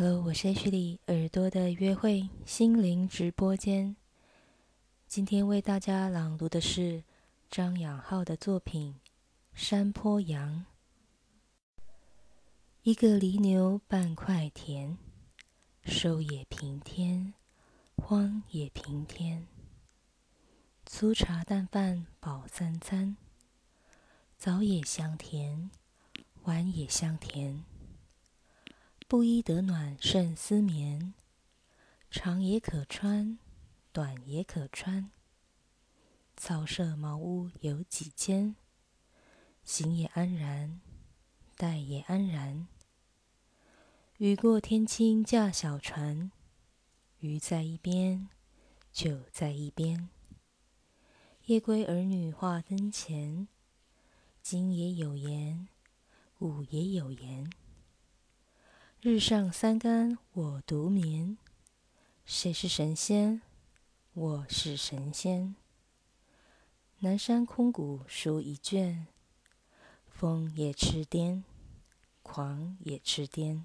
Hello，我是 H 里耳朵的约会心灵直播间。今天为大家朗读的是张养浩的作品《山坡羊》。一个犁牛半块田，收也平天，荒也平天。粗茶淡饭饱三餐，早也香甜，晚也香甜。布衣得暖胜丝棉，长也可穿，短也可穿。草舍茅屋有几间，行也安然，待也安然。雨过天青驾小船，鱼在一边，酒在一边。夜归儿女话灯前，今也有言，午也有言。日上三竿我独眠，谁是神仙？我是神仙。南山空谷书一卷，风也痴癫，狂也痴癫。